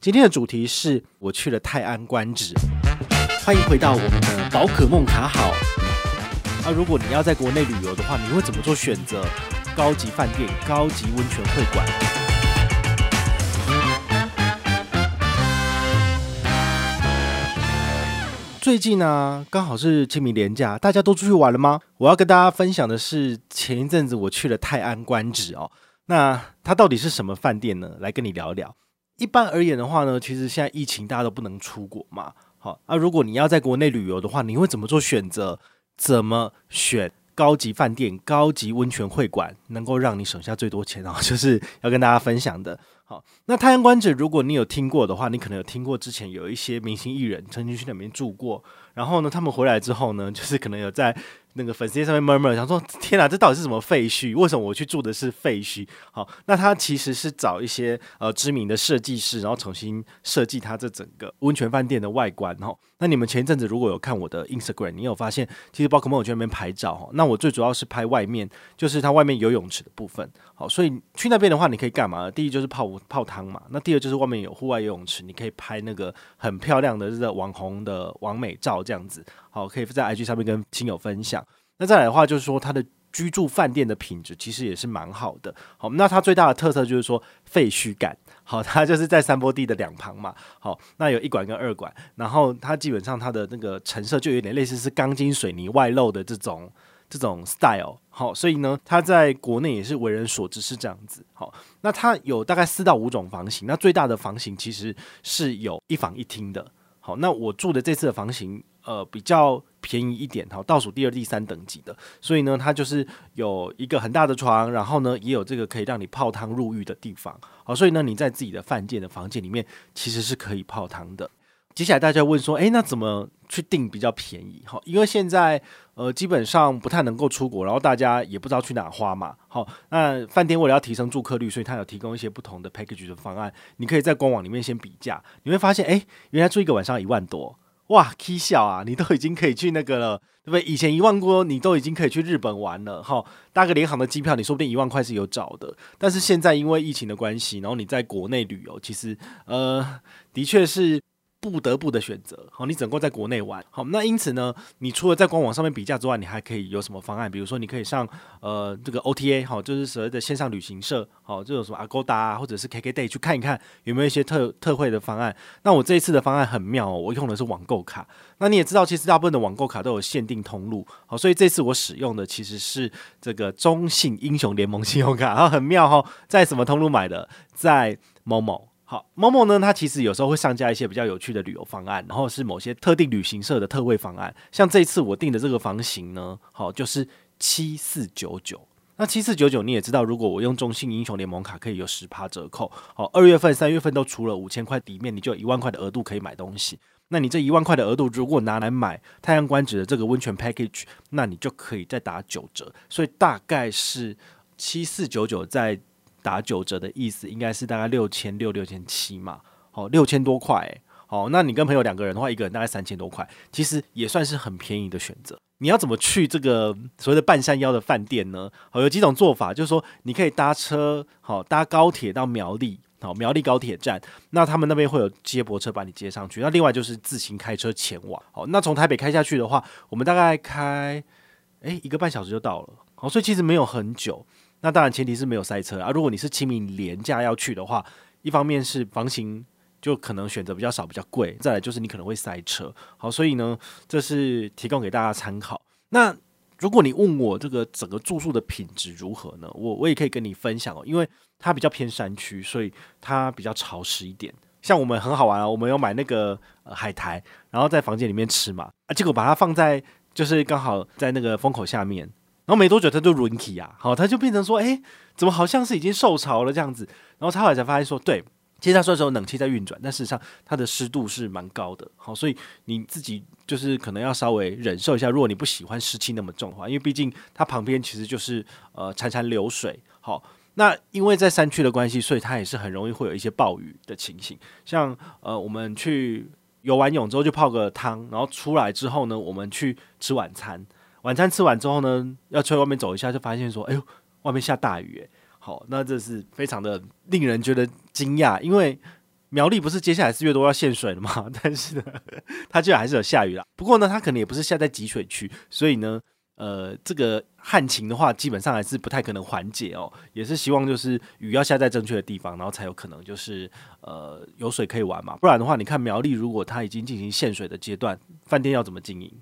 今天的主题是我去了泰安观止，欢迎回到我们的宝可梦卡好。那、啊、如果你要在国内旅游的话，你会怎么做选择？高级饭店、高级温泉会馆。最近呢、啊，刚好是清明连假，大家都出去玩了吗？我要跟大家分享的是前一阵子我去了泰安观止哦。那它到底是什么饭店呢？来跟你聊一聊。一般而言的话呢，其实现在疫情大家都不能出国嘛。好，那、啊、如果你要在国内旅游的话，你会怎么做选择？怎么选高级饭店、高级温泉会馆，能够让你省下最多钱啊？就是要跟大家分享的。好，那太阳观止，如果你有听过的话，你可能有听过之前有一些明星艺人曾经去那边住过，然后呢，他们回来之后呢，就是可能有在。那个粉丝上面 murmur 想说：“天哪，这到底是什么废墟？为什么我去住的是废墟？”好，那他其实是找一些呃知名的设计师，然后重新设计他这整个温泉饭店的外观哈。那你们前一阵子如果有看我的 Instagram，你有发现其实宝可梦我去那边拍照哈。那我最主要是拍外面，就是它外面游泳池的部分。好，所以去那边的话，你可以干嘛？第一就是泡泡汤嘛。那第二就是外面有户外游泳池，你可以拍那个很漂亮的这个网红的网美照这样子。好，可以在 IG 上面跟亲友分享。那再来的话，就是说它的居住饭店的品质其实也是蛮好的。好，那它最大的特色就是说废墟感。好，它就是在山坡地的两旁嘛。好，那有一馆跟二馆，然后它基本上它的那个陈设就有点类似是钢筋水泥外露的这种这种 style。好，所以呢，它在国内也是为人所知是这样子。好，那它有大概四到五种房型，那最大的房型其实是有一房一厅的。好，那我住的这次的房型。呃，比较便宜一点，好，倒数第二、第三等级的，所以呢，它就是有一个很大的床，然后呢，也有这个可以让你泡汤入浴的地方，好，所以呢，你在自己的饭店的房间里面其实是可以泡汤的。接下来大家问说，诶，那怎么去订比较便宜？好，因为现在呃基本上不太能够出国，然后大家也不知道去哪花嘛，好，那饭店为了要提升住客率，所以它有提供一些不同的 package 的方案，你可以在官网里面先比价，你会发现，诶，原来住一个晚上一万多。哇，K 笑啊！你都已经可以去那个了，对不对？以前一万多，你都已经可以去日本玩了，哈，搭个联航的机票，你说不定一万块是有找的。但是现在因为疫情的关系，然后你在国内旅游，其实呃，的确是。不得不的选择，好，你只能够在国内玩，好，那因此呢，你除了在官网上面比价之外，你还可以有什么方案？比如说，你可以上呃这个 OTA，好，就是所谓的线上旅行社，好，这种什么 Agoda 啊，或者是 KKday 去看一看有没有一些特特惠的方案。那我这一次的方案很妙哦，我用的是网购卡。那你也知道，其实大部分的网购卡都有限定通路，好，所以这次我使用的其实是这个中信英雄联盟信用卡，然后很妙哈，在什么通路买的？在某某。好，Momo 呢，它其实有时候会上架一些比较有趣的旅游方案，然后是某些特定旅行社的特惠方案。像这一次我订的这个房型呢，好，就是七四九九。那七四九九你也知道，如果我用中信英雄联盟卡，可以有十趴折扣。好，二月份、三月份都除了五千块底面，你就有一万块的额度可以买东西。那你这一万块的额度，如果拿来买太阳观止的这个温泉 package，那你就可以再打九折。所以大概是七四九九在。打九折的意思应该是大概六千六、六千七嘛，好，六千多块，好，那你跟朋友两个人的话，一个人大概三千多块，其实也算是很便宜的选择。你要怎么去这个所谓的半山腰的饭店呢？好，有几种做法，就是说你可以搭车，好，搭高铁到苗栗，好，苗栗高铁站，那他们那边会有接驳车把你接上去。那另外就是自行开车前往，好，那从台北开下去的话，我们大概开，诶，一个半小时就到了，好，所以其实没有很久。那当然，前提是没有塞车啊。如果你是清明连假要去的话，一方面是房型就可能选择比较少，比较贵；再来就是你可能会塞车。好，所以呢，这是提供给大家参考。那如果你问我这个整个住宿的品质如何呢？我我也可以跟你分享哦，因为它比较偏山区，所以它比较潮湿一点。像我们很好玩啊，我们有买那个呃海苔，然后在房间里面吃嘛，啊，结果把它放在就是刚好在那个风口下面。然后没多久，它就轮起啊，好，它就变成说，哎，怎么好像是已经受潮了这样子？然后他后来才发现说，对，其实他说的时候冷气在运转，但事实上它的湿度是蛮高的，好，所以你自己就是可能要稍微忍受一下，如果你不喜欢湿气那么重的话，因为毕竟它旁边其实就是呃潺潺流水，好，那因为在山区的关系，所以它也是很容易会有一些暴雨的情形，像呃我们去游完泳之后就泡个汤，然后出来之后呢，我们去吃晚餐。晚餐吃完之后呢，要出去外面走一下，就发现说：“哎呦，外面下大雨！”哎，好，那这是非常的令人觉得惊讶，因为苗栗不是接下来四月多要限水了吗？但是呢，它居然还是有下雨啦。不过呢，它可能也不是下在集水区，所以呢。呃，这个旱情的话，基本上还是不太可能缓解哦。也是希望就是雨要下在正确的地方，然后才有可能就是呃有水可以玩嘛。不然的话，你看苗栗如果它已经进行限水的阶段，饭店要怎么经营？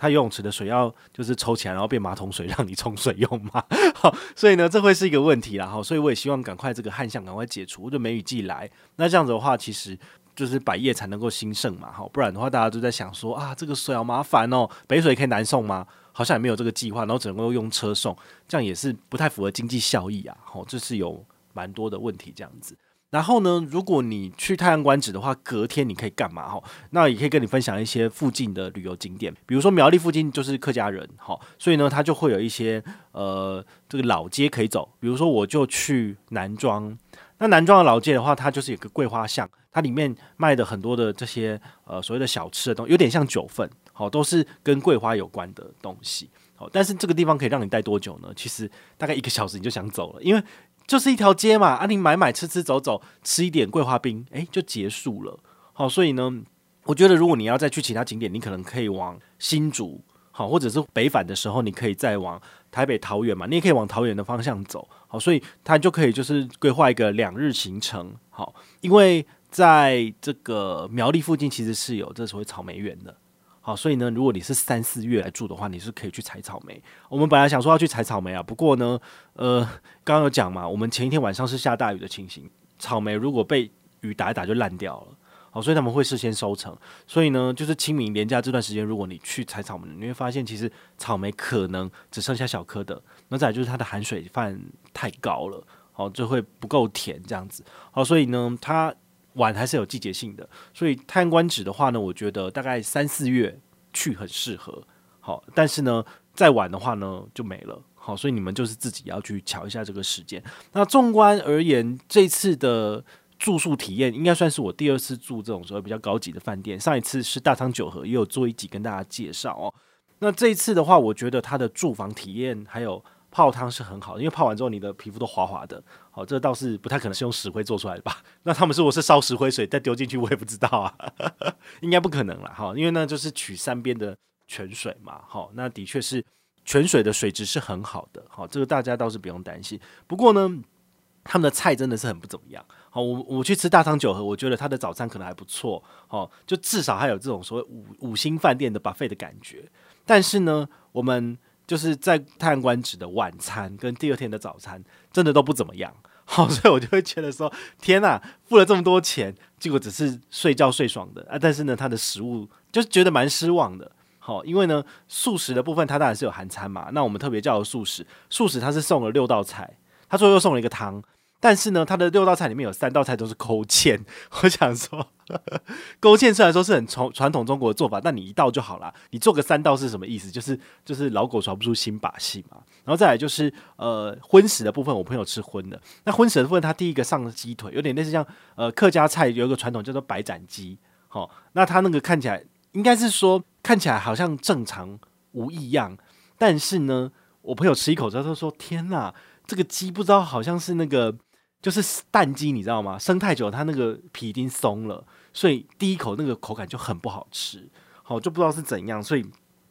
它游泳池的水要就是抽起来，然后变马桶水让你冲水用嘛？好，所以呢，这会是一个问题啦。哈，所以我也希望赶快这个旱象赶快解除，就梅雨季来。那这样子的话，其实就是百业才能够兴盛嘛。好，不然的话，大家都在想说啊，这个水好麻烦哦，北水可以南送吗？好像也没有这个计划，然后只能够用车送，这样也是不太符合经济效益啊。吼，这是有蛮多的问题这样子。然后呢，如果你去太阳观止的话，隔天你可以干嘛？吼，那也可以跟你分享一些附近的旅游景点，比如说苗栗附近就是客家人，吼，所以呢，他就会有一些呃这个老街可以走。比如说，我就去南庄，那南庄的老街的话，它就是有个桂花巷，它里面卖的很多的这些呃所谓的小吃的东西，有点像九份。好，都是跟桂花有关的东西。好，但是这个地方可以让你待多久呢？其实大概一个小时你就想走了，因为就是一条街嘛。啊，你买买吃吃走走，吃一点桂花冰，诶，就结束了。好，所以呢，我觉得如果你要再去其他景点，你可能可以往新竹，好，或者是北返的时候，你可以再往台北桃园嘛，你也可以往桃园的方向走。好，所以它就可以就是规划一个两日行程。好，因为在这个苗栗附近其实是有这所谓草莓园的。好，所以呢，如果你是三四月来住的话，你是可以去采草莓。我们本来想说要去采草莓啊，不过呢，呃，刚刚有讲嘛，我们前一天晚上是下大雨的情形，草莓如果被雨打一打就烂掉了。好，所以他们会事先收成。所以呢，就是清明连假这段时间，如果你去采草莓，你会发现其实草莓可能只剩下小颗的。那再就是它的含水分太高了，好，就会不够甜这样子。好，所以呢，它。晚还是有季节性的，所以太阳观止的话呢，我觉得大概三四月去很适合。好，但是呢，再晚的话呢就没了。好，所以你们就是自己要去瞧一下这个时间。那纵观而言，这次的住宿体验应该算是我第二次住这种所谓比较高级的饭店。上一次是大昌九和，也有做一集跟大家介绍哦。那这一次的话，我觉得它的住房体验还有。泡汤是很好，因为泡完之后你的皮肤都滑滑的。好，这倒是不太可能是用石灰做出来的吧？那他们说我是烧石灰水再丢进去，我也不知道啊，应该不可能了。哈，因为那就是取山边的泉水嘛。好，那的确是泉水的水质是很好的。好，这个大家倒是不用担心。不过呢，他们的菜真的是很不怎么样。好，我我去吃大昌酒和，我觉得他的早餐可能还不错。好，就至少还有这种所谓五五星饭店的 buffet 的感觉。但是呢，我们。就是在太阳观止的晚餐跟第二天的早餐真的都不怎么样，好，所以我就会觉得说，天呐，付了这么多钱，结果只是睡觉睡爽的啊！但是呢，他的食物就是觉得蛮失望的，好，因为呢，素食的部分它当然是有含餐嘛，那我们特别叫了素食，素食它是送了六道菜，他最后又送了一个汤。但是呢，它的六道菜里面有三道菜都是勾芡。我想说，勾芡虽然说是很传传统中国的做法，但你一道就好了。你做个三道是什么意思？就是就是老狗耍不出新把戏嘛。然后再来就是呃荤食的部分，我朋友吃荤的。那荤食的部分，他第一个上的鸡腿，有点类似像呃客家菜有一个传统叫做白斩鸡。好，那他那个看起来应该是说看起来好像正常无异样，但是呢，我朋友吃一口之后他说：“天哪，这个鸡不知道好像是那个。”就是蛋鸡，你知道吗？生太久，它那个皮已经松了，所以第一口那个口感就很不好吃。好，就不知道是怎样，所以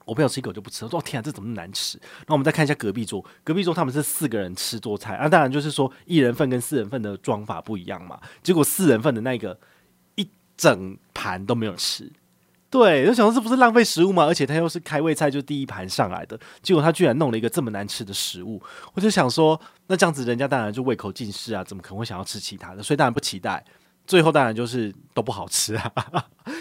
我朋友吃一口就不吃。我说：“天啊，这怎么那么难吃？”那我们再看一下隔壁桌，隔壁桌他们是四个人吃桌菜啊，当然就是说一人份跟四人份的装法不一样嘛。结果四人份的那个一整盘都没有吃。对，就想说这不是浪费食物吗？而且他又是开胃菜，就第一盘上来的，结果他居然弄了一个这么难吃的食物，我就想说，那这样子人家当然就胃口尽失啊，怎么可能会想要吃其他的？所以当然不期待，最后当然就是都不好吃啊。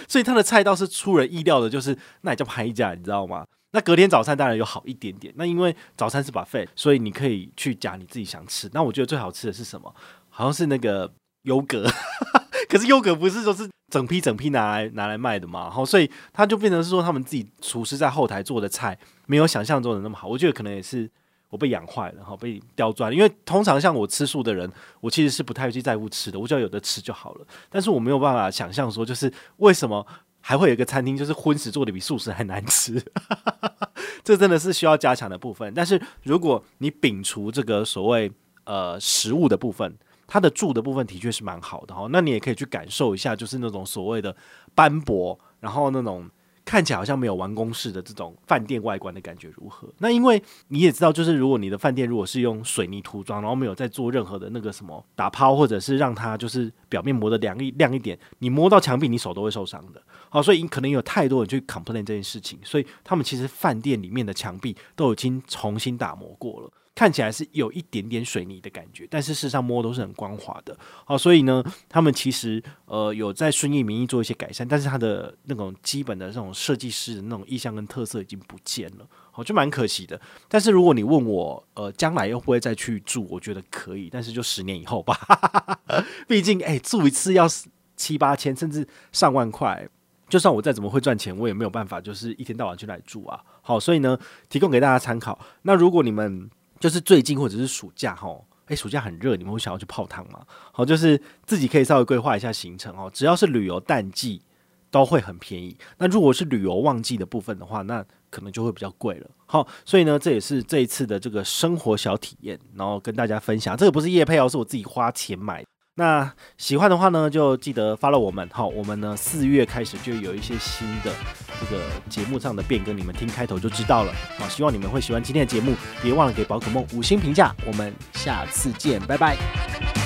所以他的菜倒是出人意料的，就是那也叫拍一架，你知道吗？那隔天早餐当然有好一点点，那因为早餐是 buffet，所以你可以去夹你自己想吃。那我觉得最好吃的是什么？好像是那个优格，可是优格不是说是。整批整批拿来拿来卖的嘛，好，所以他就变成是说他们自己厨师在后台做的菜没有想象中的那么好。我觉得可能也是我被养坏了，哈，被刁钻。因为通常像我吃素的人，我其实是不太去在乎吃的，我只要有的吃就好了。但是我没有办法想象说，就是为什么还会有一个餐厅就是荤食做的比素食还难吃？这真的是需要加强的部分。但是如果你摒除这个所谓呃食物的部分。它的住的部分的确是蛮好的哈。那你也可以去感受一下，就是那种所谓的斑驳，然后那种。看起来好像没有完工式的这种饭店外观的感觉如何？那因为你也知道，就是如果你的饭店如果是用水泥涂装，然后没有再做任何的那个什么打抛，或者是让它就是表面磨得亮一亮一点，你摸到墙壁，你手都会受伤的。好，所以可能有太多人去 complain 这件事情，所以他们其实饭店里面的墙壁都已经重新打磨过了。看起来是有一点点水泥的感觉，但是事实上摸都是很光滑的。好，所以呢，他们其实呃有在顺应民意做一些改善，但是它的那种基本的这种设计师的那种意向跟特色已经不见了，好，就蛮可惜的。但是如果你问我，呃，将来又不会再去住？我觉得可以，但是就十年以后吧。毕竟，哎、住一次要七八千，甚至上万块。就算我再怎么会赚钱，我也没有办法，就是一天到晚去那里住啊。好，所以呢，提供给大家参考。那如果你们就是最近或者是暑假哈，诶，暑假很热，你们会想要去泡汤吗？好，就是自己可以稍微规划一下行程哦。只要是旅游淡季都会很便宜，那如果是旅游旺季的部分的话，那可能就会比较贵了。好，所以呢，这也是这一次的这个生活小体验，然后跟大家分享。这个不是夜配哦，是我自己花钱买。那喜欢的话呢，就记得发了我们。好，我们呢四月开始就有一些新的这个节目上的变更，你们听开头就知道了。好，希望你们会喜欢今天的节目，别忘了给宝可梦五星评价。我们下次见，拜拜。